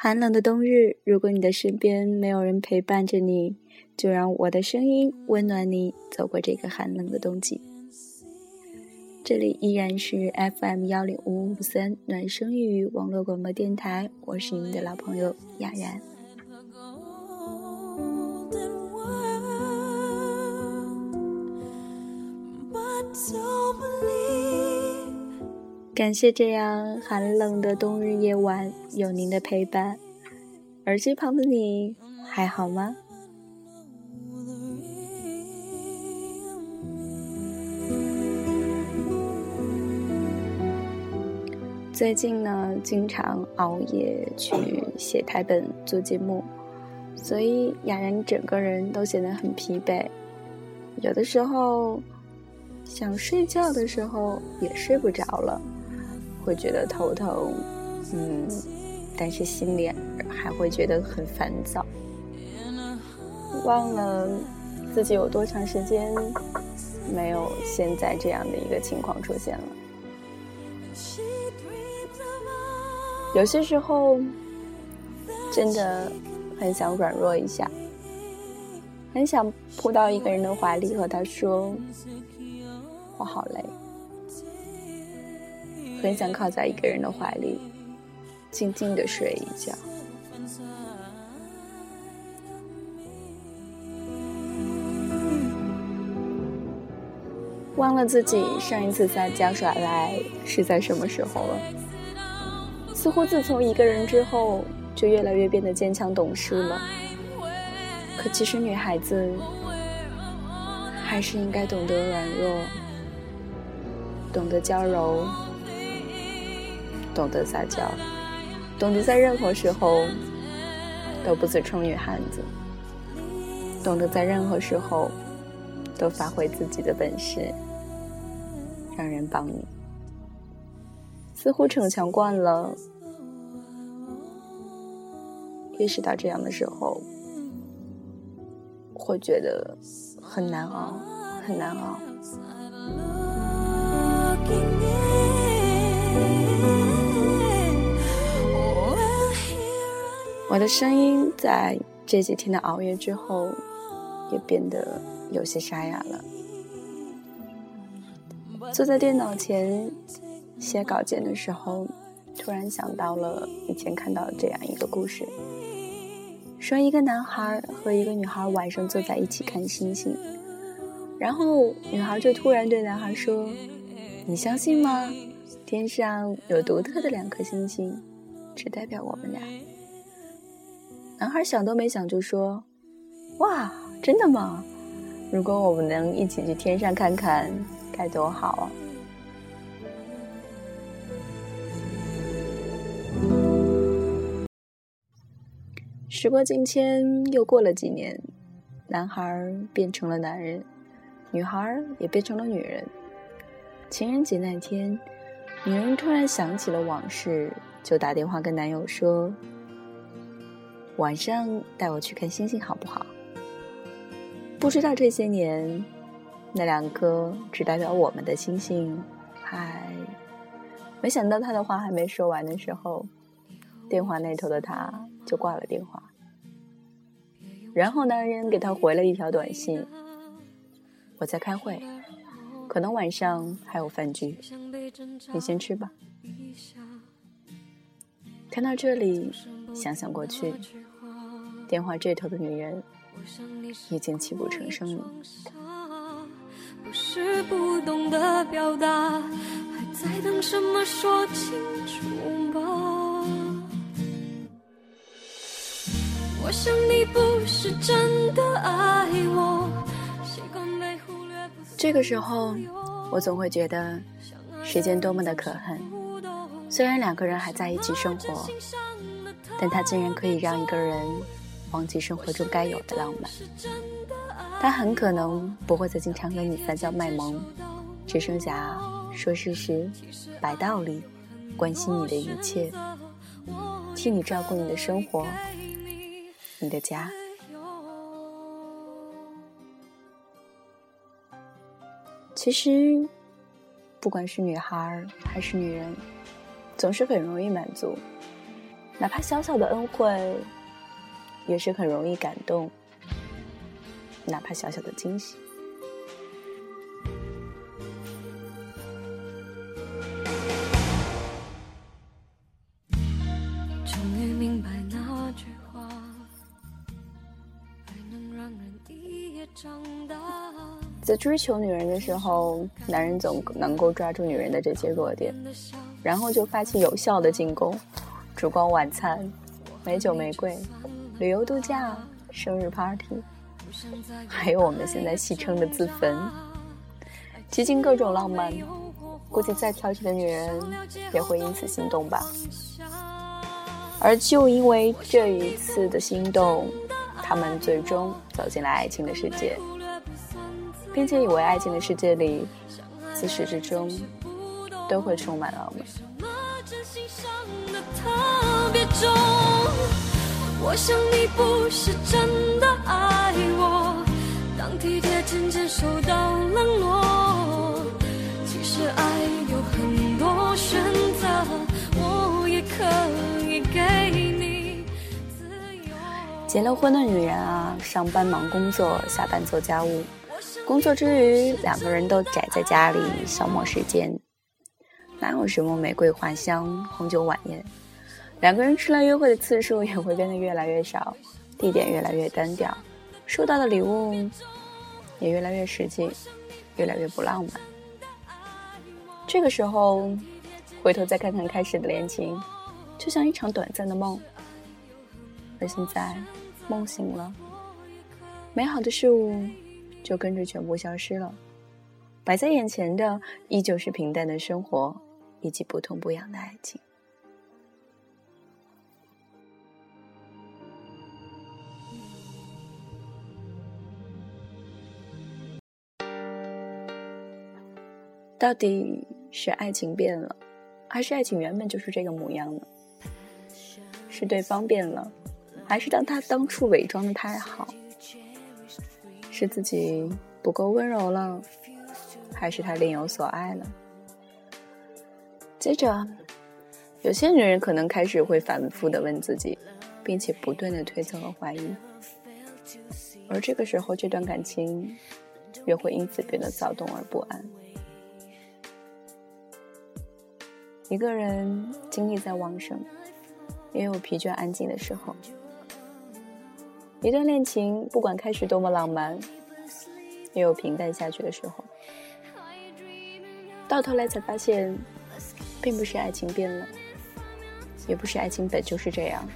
寒冷的冬日，如果你的身边没有人陪伴着你，就让我的声音温暖你，走过这个寒冷的冬季。这里依然是 FM 幺零五五三暖声语网络广播电台，我是你们的老朋友雅然。感谢这样寒冷的冬日夜晚有您的陪伴，耳机旁的你还好吗？最近呢，经常熬夜去写台本、做节目，所以雅然整个人都显得很疲惫，有的时候想睡觉的时候也睡不着了。会觉得头疼，嗯，但是心里还会觉得很烦躁。忘了自己有多长时间没有现在这样的一个情况出现了。有些时候真的很想软弱一下，很想扑到一个人的怀里和他说：“我好累。”很想靠在一个人的怀里，静静的睡一觉。忘了自己上一次撒娇耍赖是在什么时候了。似乎自从一个人之后，就越来越变得坚强懂事了。可其实女孩子还是应该懂得软弱，懂得娇柔。懂得撒娇，懂得在任何时候都不自称女汉子，懂得在任何时候都发挥自己的本事，让人帮你。似乎逞强惯了，越是到这样的时候，会觉得很难熬，很难熬。我的声音在这几天的熬夜之后，也变得有些沙哑了。坐在电脑前写稿件的时候，突然想到了以前看到这样一个故事：说一个男孩和一个女孩晚上坐在一起看星星，然后女孩就突然对男孩说：“你相信吗？天上有独特的两颗星星，只代表我们俩。”男孩想都没想就说：“哇，真的吗？如果我们能一起去天上看看，该多好啊！”时过境迁，又过了几年，男孩变成了男人，女孩也变成了女人。情人节那天，女人突然想起了往事，就打电话跟男友说。晚上带我去看星星好不好？不知道这些年，那两颗只代表我们的星星，还没想到他的话还没说完的时候，电话那头的他就挂了电话。然后男人给他回了一条短信：“我在开会，可能晚上还有饭局，你先吃吧。”看到这里，想想过去。电话这头的女人已经泣不成声了。不是不懂得表达，还在等什么？说清楚吧。我想你不是真的爱我。这个时候，我总会觉得时间多么的可恨。虽然两个人还在一起生活，但他竟然可以让一个人。忘记生活中该有的浪漫，他很可能不会再经常跟你撒娇卖萌，只剩下说事实、摆道理、关心你的一切，替你照顾你的生活、你的家。其实，不管是女孩还是女人，总是很容易满足。哪怕小小的恩惠，也是很容易感动；哪怕小小的惊喜。在追求女人的时候，男人总能够抓住女人的这些弱点，然后就发起有效的进攻：烛光晚餐、美酒玫瑰、旅游度假、生日 party，还有我们现在戏称的自焚，极尽各种浪漫。估计再挑剔的女人也会因此心动吧。而就因为这一次的心动，他们最终走进了爱情的世界。并且以为爱情的世界里，自始至终都会充满浪漫。我想你不是真的爱我，当体贴渐渐受到冷落。其实爱有很多选择，我也可以给你自由。结了婚的女人啊，上班忙工作，下班做家务。工作之余，两个人都宅在家里消磨时间，哪有什么玫瑰花香、红酒晚宴？两个人出来约会的次数也会变得越来越少，地点越来越单调，收到的礼物也越来越实际，越来越不浪漫。这个时候，回头再看看开始的恋情，就像一场短暂的梦。而现在，梦醒了，美好的事物。就跟着全部消失了，摆在眼前的依旧是平淡的生活，以及不痛不痒的爱情。到底是爱情变了，还是爱情原本就是这个模样呢？是对方变了，还是当他当初伪装的太好？是自己不够温柔了，还是他另有所爱了？接着，有些女人可能开始会反复的问自己，并且不断的推测和怀疑，而这个时候，这段感情也会因此变得躁动而不安。一个人精力在旺盛，也有疲倦安静的时候。一段恋情，不管开始多么浪漫，也有平淡下去的时候。到头来才发现，并不是爱情变了，也不是爱情本就是这样。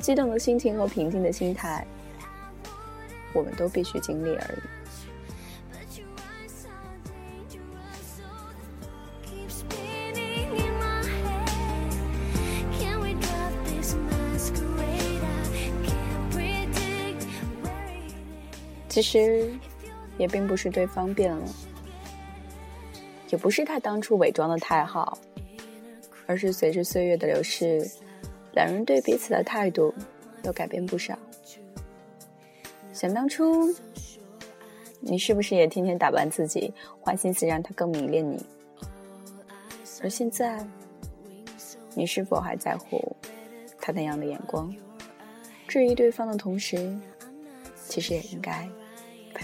激动的心情和平静的心态，我们都必须经历而已。其实，也并不是对方变了，也不是他当初伪装的太好，而是随着岁月的流逝，两人对彼此的态度都改变不少。想当初，你是不是也天天打扮自己，花心思让他更迷恋你？而现在，你是否还在乎他那样的眼光？质疑对方的同时，其实也应该。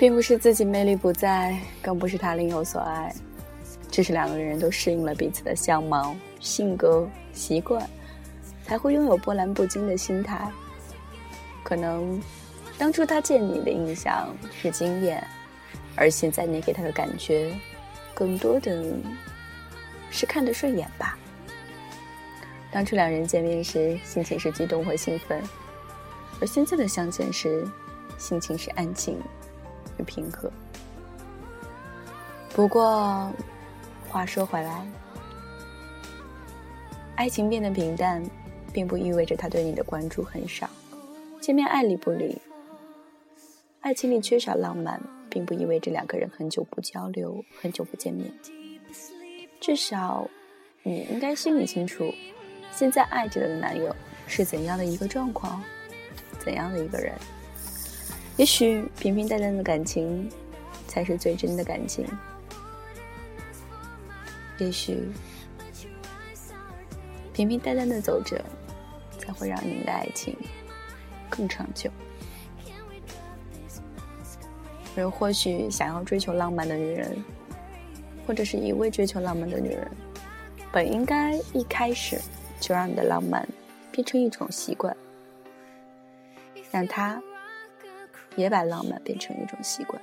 并不是自己魅力不在，更不是他另有所爱，只是两个人都适应了彼此的相貌、性格、习惯，才会拥有波澜不惊的心态。可能当初他见你的印象是惊艳，而现在你给他的感觉，更多的是看得顺眼吧。当初两人见面时，心情是激动或兴奋，而现在的相见时，心情是安静。平和。不过，话说回来，爱情变得平淡，并不意味着他对你的关注很少。见面爱理不理，爱情里缺少浪漫，并不意味着两个人很久不交流、很久不见面。至少，你应该心里清楚，现在爱着的男友是怎样的一个状况，怎样的一个人。也许平平淡淡的感情，才是最真的感情。也许平平淡淡的走着，才会让你们的爱情。更长久。而或许想要追求浪漫的女人，或者是一味追求浪漫的女人，本应该一开始就让你的浪漫变成一种习惯，让他也把浪漫变成一种习惯。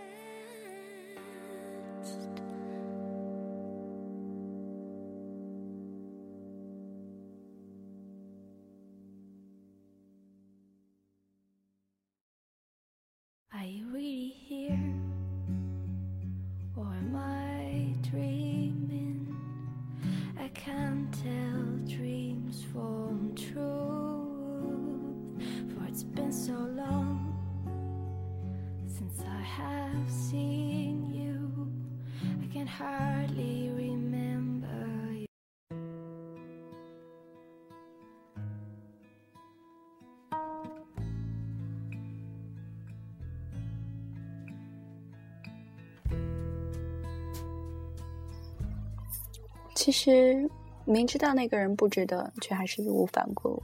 其实，明知道那个人不值得，却还是义无反顾，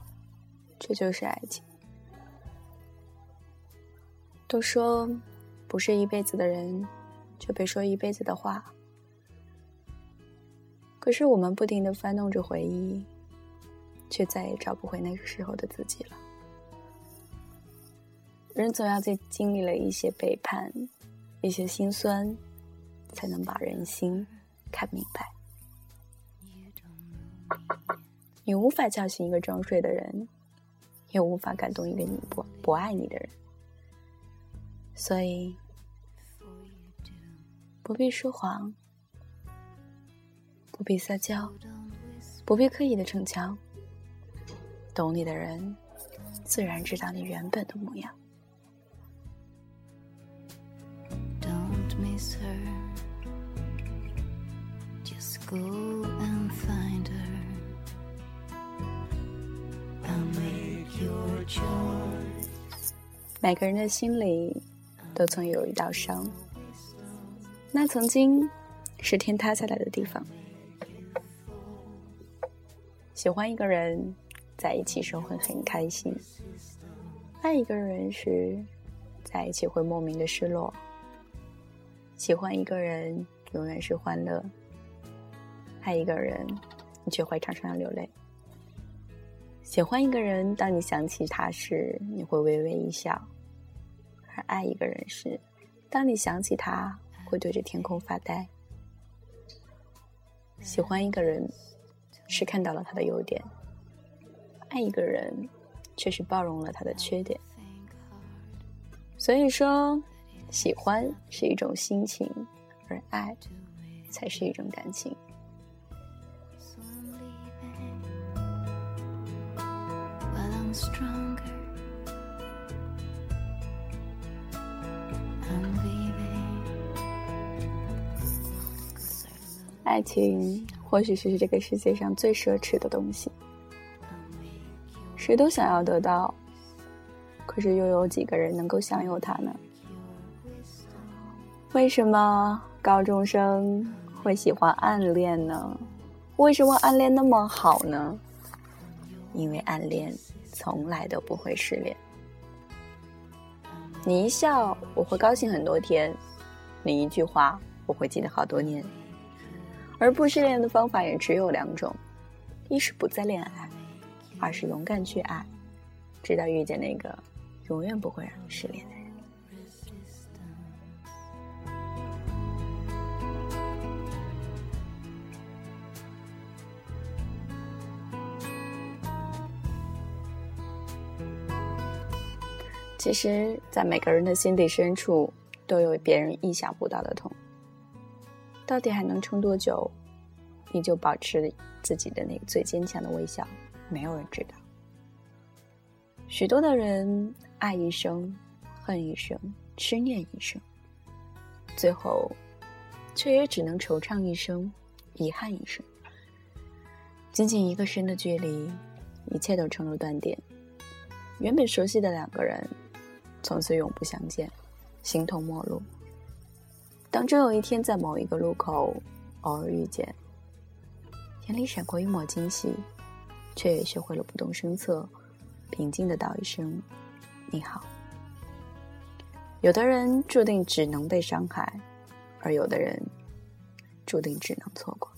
这就是爱情。都说，不是一辈子的人，就别说一辈子的话。可是我们不停的翻动着回忆，却再也找不回那个时候的自己了。人总要在经历了一些背叛、一些心酸，才能把人心看明白。你无法叫醒一个装睡的人，也无法感动一个你不不爱你的人，所以不必说谎，不必撒娇，不必刻意的逞强。懂你的人，自然知道你原本的模样。每个人的心里都曾有一道伤，那曾经是天塌下来的地方。喜欢一个人，在一起时会很开心；爱一个人时，在一起会莫名的失落。喜欢一个人，永远是欢乐；爱一个人，你却会常常流泪。喜欢一个人，当你想起他时，你会微微一笑；而爱一个人时，当你想起他，会对着天空发呆。喜欢一个人，是看到了他的优点；爱一个人，却是包容了他的缺点。所以说，喜欢是一种心情，而爱才是一种感情。爱情或许是这个世界上最奢侈的东西，谁都想要得到，可是又有几个人能够享有它呢？为什么高中生会喜欢暗恋呢？为什么暗恋那么好呢？因为暗恋。从来都不会失恋。你一笑，我会高兴很多天；你一句话，我会记得好多年。而不失恋的方法也只有两种：一是不再恋爱，二是勇敢去爱，直到遇见那个永远不会让你失恋的人。其实，在每个人的心底深处，都有别人意想不到的痛。到底还能撑多久？依旧保持自己的那个最坚强的微笑，没有人知道。许多的人爱一生，恨一生，痴念一生，最后却也只能惆怅一生，遗憾一生。仅仅一个身的距离，一切都成了断点。原本熟悉的两个人，从此永不相见，形同陌路。当真有一天在某一个路口偶尔遇见，眼里闪过一抹惊喜，却也学会了不动声色。平静的道一声“你好”。有的人注定只能被伤害，而有的人注定只能错过。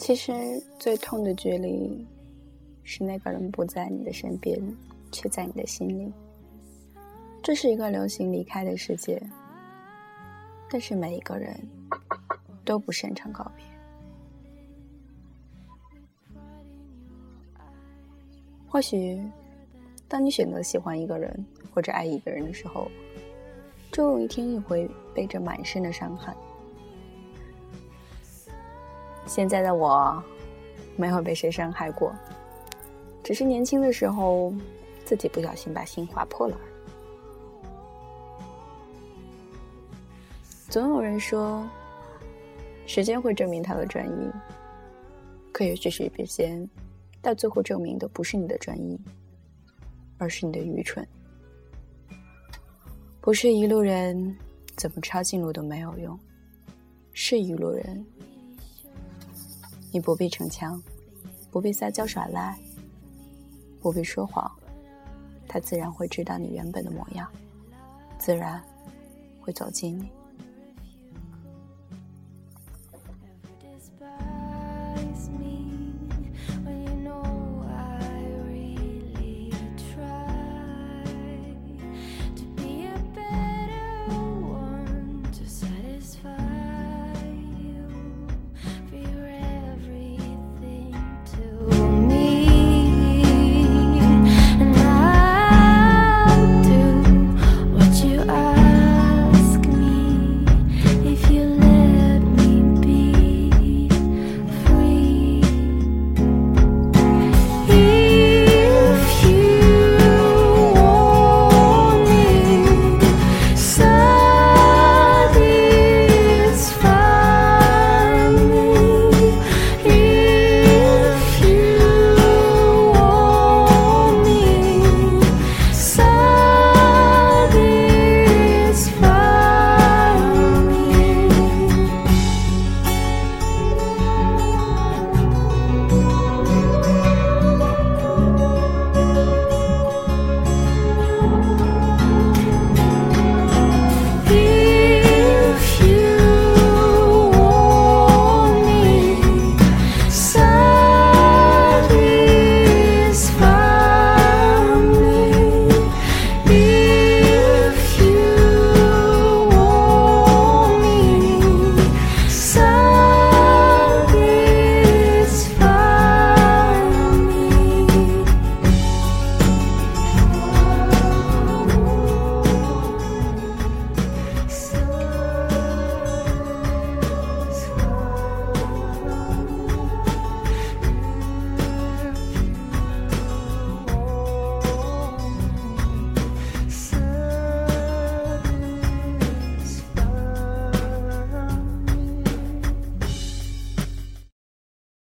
其实最痛的距离，是那个人不在你的身边，却在你的心里。这是一个流行离开的世界，但是每一个人都不擅长告别。或许，当你选择喜欢一个人或者爱一个人的时候，终有一天你会背着满身的伤痕。现在的我，没有被谁伤害过，只是年轻的时候，自己不小心把心划破了。总有人说，时间会证明他的专一，可也许是时间，到最后证明的不是你的专一，而是你的愚蠢。不是一路人，怎么抄近路都没有用；是一路人。你不必逞强，不必撒娇耍赖，不必说谎，他自然会知道你原本的模样，自然会走近你。